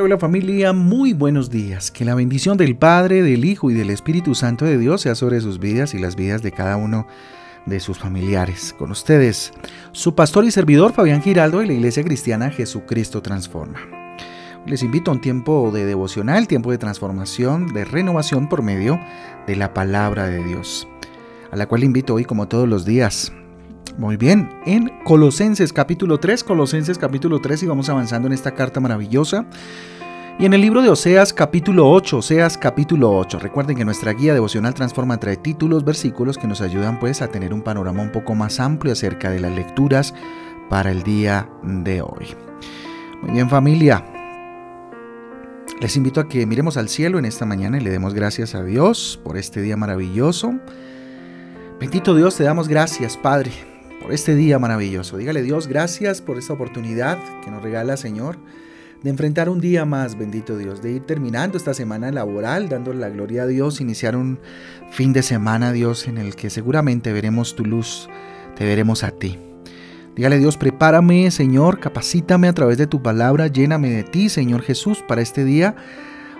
Hola, familia, muy buenos días. Que la bendición del Padre, del Hijo y del Espíritu Santo de Dios sea sobre sus vidas y las vidas de cada uno de sus familiares. Con ustedes, su pastor y servidor Fabián Giraldo de la Iglesia Cristiana Jesucristo Transforma. Les invito a un tiempo de devocional, tiempo de transformación, de renovación por medio de la palabra de Dios, a la cual invito hoy como todos los días muy bien, en Colosenses capítulo 3, Colosenses capítulo 3 y vamos avanzando en esta carta maravillosa. Y en el libro de Oseas capítulo 8, Oseas capítulo 8. Recuerden que nuestra guía devocional transforma trae títulos, versículos que nos ayudan pues a tener un panorama un poco más amplio acerca de las lecturas para el día de hoy. Muy bien familia, les invito a que miremos al cielo en esta mañana y le demos gracias a Dios por este día maravilloso. Bendito Dios, te damos gracias Padre este día maravilloso. Dígale Dios, gracias por esta oportunidad que nos regala Señor de enfrentar un día más, bendito Dios, de ir terminando esta semana laboral, dándole la gloria a Dios, iniciar un fin de semana, Dios, en el que seguramente veremos tu luz, te veremos a ti. Dígale Dios, prepárame, Señor, capacítame a través de tu palabra, lléname de ti, Señor Jesús, para este día.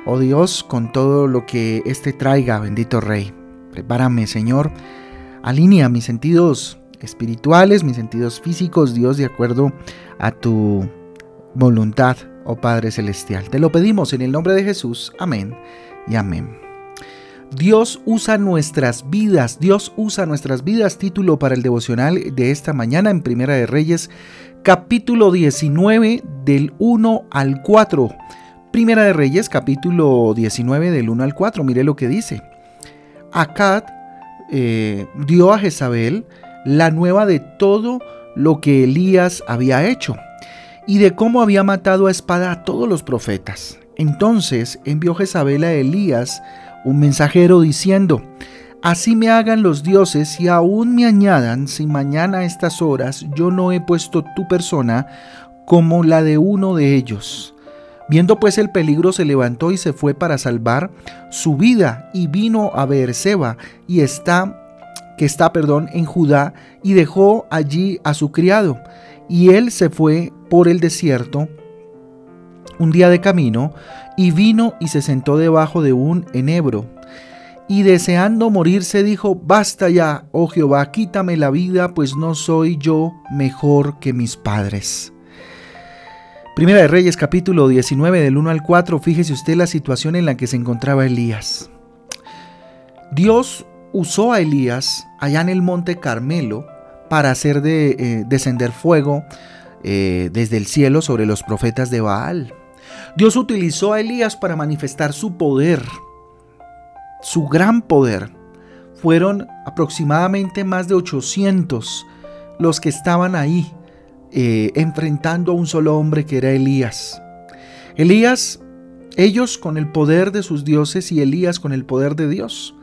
Oh Dios, con todo lo que este traiga, bendito Rey. Prepárame, Señor. Alinea mis sentidos espirituales, mis sentidos físicos, Dios, de acuerdo a tu voluntad, oh Padre Celestial. Te lo pedimos en el nombre de Jesús. Amén y amén. Dios usa nuestras vidas, Dios usa nuestras vidas, título para el devocional de esta mañana en Primera de Reyes, capítulo 19 del 1 al 4. Primera de Reyes, capítulo 19 del 1 al 4, mire lo que dice. Acad eh, dio a Jezabel la nueva de todo lo que Elías había hecho y de cómo había matado a espada a todos los profetas. Entonces envió Jezabel a Elías un mensajero diciendo, Así me hagan los dioses y aún me añadan si mañana a estas horas yo no he puesto tu persona como la de uno de ellos. Viendo pues el peligro se levantó y se fue para salvar su vida y vino a Beerseba y está que está, perdón, en Judá, y dejó allí a su criado. Y él se fue por el desierto un día de camino, y vino y se sentó debajo de un enebro. Y deseando morirse dijo, Basta ya, oh Jehová, quítame la vida, pues no soy yo mejor que mis padres. Primera de Reyes capítulo 19 del 1 al 4, fíjese usted la situación en la que se encontraba Elías. Dios usó a Elías allá en el monte Carmelo para hacer de, eh, descender fuego eh, desde el cielo sobre los profetas de Baal. Dios utilizó a Elías para manifestar su poder, su gran poder. Fueron aproximadamente más de 800 los que estaban ahí eh, enfrentando a un solo hombre que era Elías. Elías, ellos con el poder de sus dioses y Elías con el poder de Dios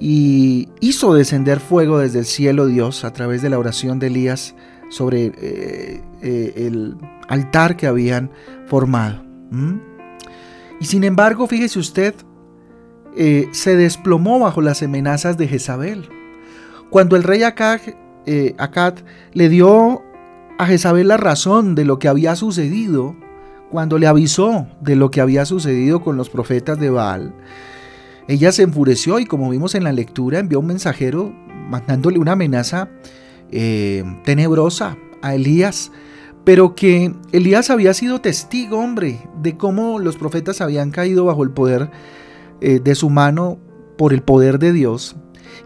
y hizo descender fuego desde el cielo Dios a través de la oración de Elías sobre eh, eh, el altar que habían formado. Y sin embargo, fíjese usted, eh, se desplomó bajo las amenazas de Jezabel. Cuando el rey Acad, le dio a Jezabel la razón de lo que había sucedido, cuando le avisó de lo que había sucedido con los profetas de Baal, ella se enfureció y como vimos en la lectura envió un mensajero mandándole una amenaza eh, tenebrosa a Elías, pero que Elías había sido testigo, hombre, de cómo los profetas habían caído bajo el poder eh, de su mano por el poder de Dios.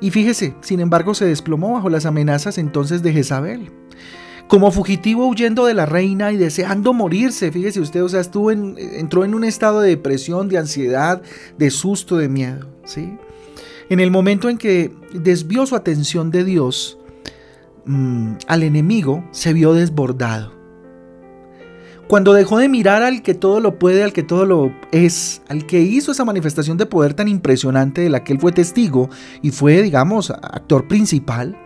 Y fíjese, sin embargo, se desplomó bajo las amenazas entonces de Jezabel como fugitivo huyendo de la reina y deseando morirse. Fíjese usted, o sea, estuvo en, entró en un estado de depresión, de ansiedad, de susto, de miedo. ¿sí? En el momento en que desvió su atención de Dios mm, al enemigo, se vio desbordado. Cuando dejó de mirar al que todo lo puede, al que todo lo es, al que hizo esa manifestación de poder tan impresionante de la que él fue testigo y fue, digamos, actor principal,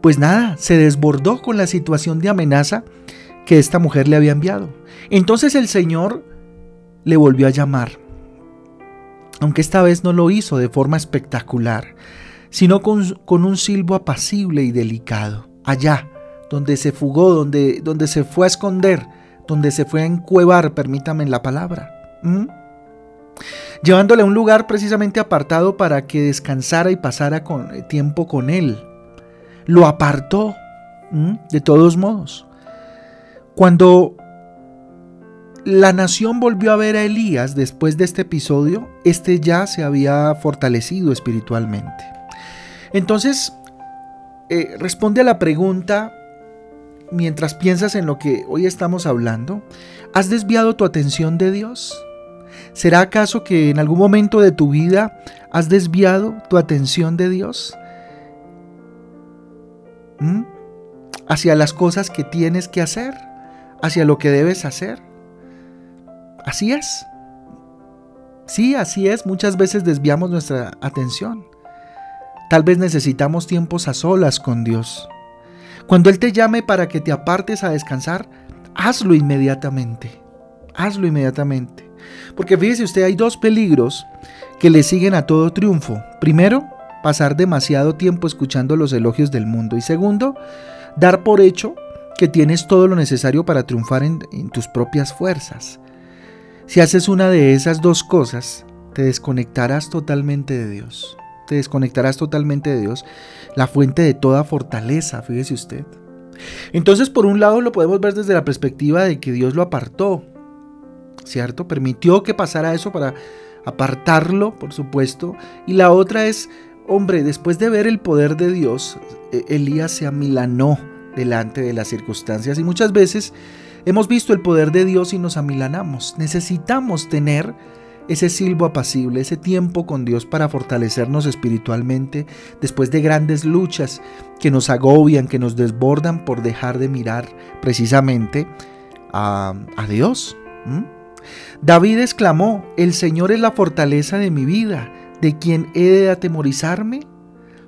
pues nada, se desbordó con la situación de amenaza que esta mujer le había enviado. Entonces el Señor le volvió a llamar, aunque esta vez no lo hizo de forma espectacular, sino con, un silbo apacible y delicado, allá donde se fugó, donde, donde se fue a esconder donde se fue a encuevar, permítame la palabra. Llevándole a un lugar precisamente apartado para que descansara y pasara con, eh, tiempo con él. Lo apartó, de todos modos. Cuando la nación volvió a ver a Elías después de este episodio, este ya se había fortalecido espiritualmente. Entonces, eh, responde a la pregunta mientras piensas en lo que hoy estamos hablando. ¿Has desviado tu atención de Dios? ¿Será acaso que en algún momento de tu vida has desviado tu atención de Dios? Hacia las cosas que tienes que hacer, hacia lo que debes hacer. Así es. Sí, así es. Muchas veces desviamos nuestra atención. Tal vez necesitamos tiempos a solas con Dios. Cuando Él te llame para que te apartes a descansar, hazlo inmediatamente. Hazlo inmediatamente. Porque fíjese usted, hay dos peligros que le siguen a todo triunfo. Primero, pasar demasiado tiempo escuchando los elogios del mundo. Y segundo, dar por hecho que tienes todo lo necesario para triunfar en, tus propias fuerzas. Si haces una de esas dos cosas, te desconectarás totalmente de Dios. Te desconectarás totalmente de Dios, la fuente de toda fortaleza, fíjese usted. Entonces, por un lado, lo podemos ver desde la perspectiva de que Dios lo apartó, ¿cierto? Permitió que pasara eso para apartarlo, por supuesto. Y la otra es, hombre, después de ver el poder de Dios, e-, Elías se amilanó delante de las circunstancias y muchas veces Hemos visto el poder de Dios y nos amilanamos. Necesitamos tener ese silbo apacible, ese tiempo con Dios para fortalecernos espiritualmente después de grandes luchas que nos agobian, que nos desbordan por dejar de mirar precisamente a, Dios. David exclamó, el Señor es la fortaleza de mi vida, de quien he de atemorizarme.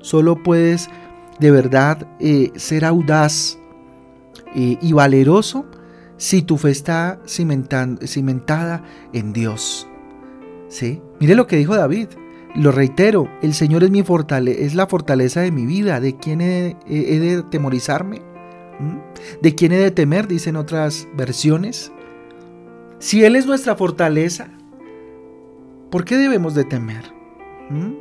Solo puedes de verdad eh, ser audaz eh, y valeroso si tu fe está cimentada en Dios. ¿Sí? Mire lo que dijo David. Lo reitero, el Señor es, mi fortale es la fortaleza de mi vida. ¿De quién he, de temorizarme? ¿Mm? ¿De quién he de temer? Dicen otras versiones. Si Él es nuestra fortaleza, ¿por qué debemos de temer? ¿Mm?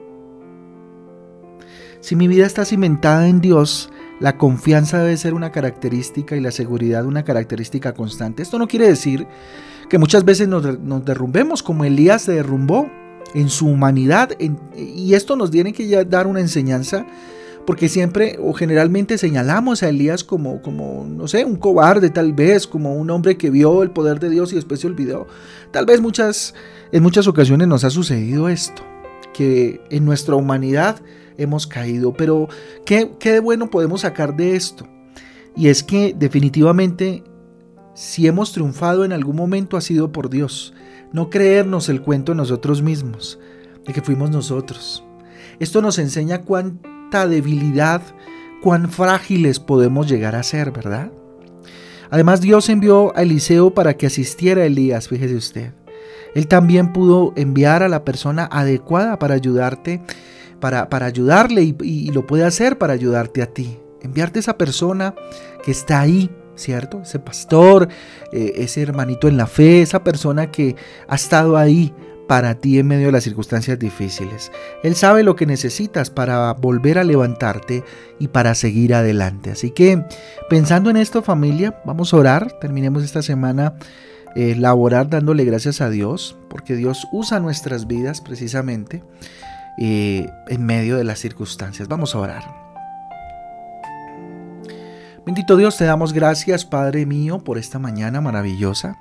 Si mi vida está cimentada en Dios, la confianza debe ser una característica y la seguridad una característica constante. Esto no quiere decir que muchas veces nos, derrumbemos como Elías se derrumbó en su humanidad. y esto nos tiene que dar una enseñanza porque siempre o generalmente señalamos a Elías como, como, no sé, un cobarde tal vez, como un hombre que vio el poder de Dios y después se olvidó. Tal vez muchas, en muchas ocasiones nos ha sucedido esto, que en nuestra humanidad hemos caído. Pero, ¿qué, ¿qué de bueno podemos sacar de esto? Y es que definitivamente, si hemos triunfado en algún momento ha sido por Dios. No creernos el cuento nosotros mismos, de que fuimos nosotros. Esto nos enseña cuánta debilidad, cuán frágiles podemos llegar a ser, ¿verdad? Además, Dios envió a Eliseo para que asistiera a Elías, fíjese usted. Él también pudo enviar a la persona adecuada para ayudarte para, ayudarle y, lo puede hacer para ayudarte a ti. Enviarte a esa persona que está ahí, ¿cierto? Ese pastor, eh, ese hermanito en la fe, esa persona que ha estado ahí para ti en medio de las circunstancias difíciles. Él sabe lo que necesitas para volver a levantarte y para seguir adelante. Así que pensando en esto familia, vamos a orar, terminemos esta semana eh, laborar dándole gracias a Dios, porque Dios usa nuestras vidas precisamente en medio de las circunstancias. Vamos a orar. Bendito Dios, te damos gracias, Padre mío, por esta mañana maravillosa,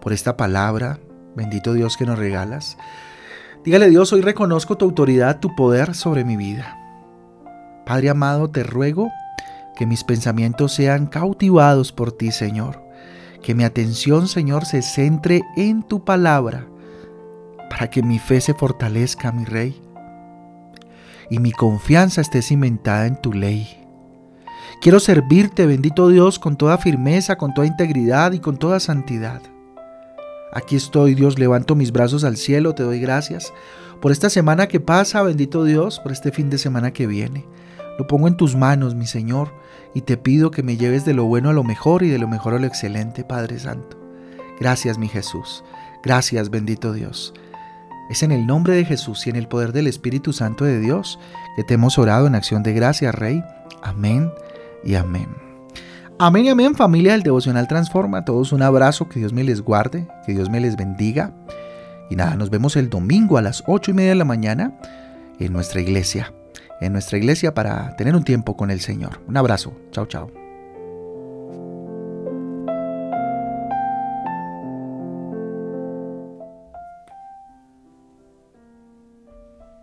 por esta palabra. Bendito Dios que nos regalas. Dígale Dios, hoy reconozco tu autoridad, tu poder sobre mi vida. Padre amado, te ruego que mis pensamientos sean cautivados por ti, Señor. Que mi atención, Señor, se centre en tu palabra, para que mi fe se fortalezca, mi Rey y mi confianza esté cimentada en tu ley. Quiero servirte, bendito Dios, con toda firmeza, con toda integridad y con toda santidad. Aquí estoy, Dios, levanto mis brazos al cielo, te doy gracias por esta semana que pasa, bendito Dios, por este fin de semana que viene. Lo pongo en tus manos, mi Señor, y te pido que me lleves de lo bueno a lo mejor y de lo mejor a lo excelente, Padre Santo. Gracias mi Jesús. Gracias bendito Dios. Es en el nombre de Jesús y en el poder del Espíritu Santo de Dios que te hemos orado en acción de gracia, Rey. Amén y amén. Amén y amén, familia del Devocional Transforma. todos un abrazo, que Dios me les guarde, que Dios me les bendiga. Y nada, nos vemos el domingo a las ocho y media de la mañana en nuestra iglesia. En nuestra iglesia para tener un tiempo con el Señor. Un abrazo. Chao, chao.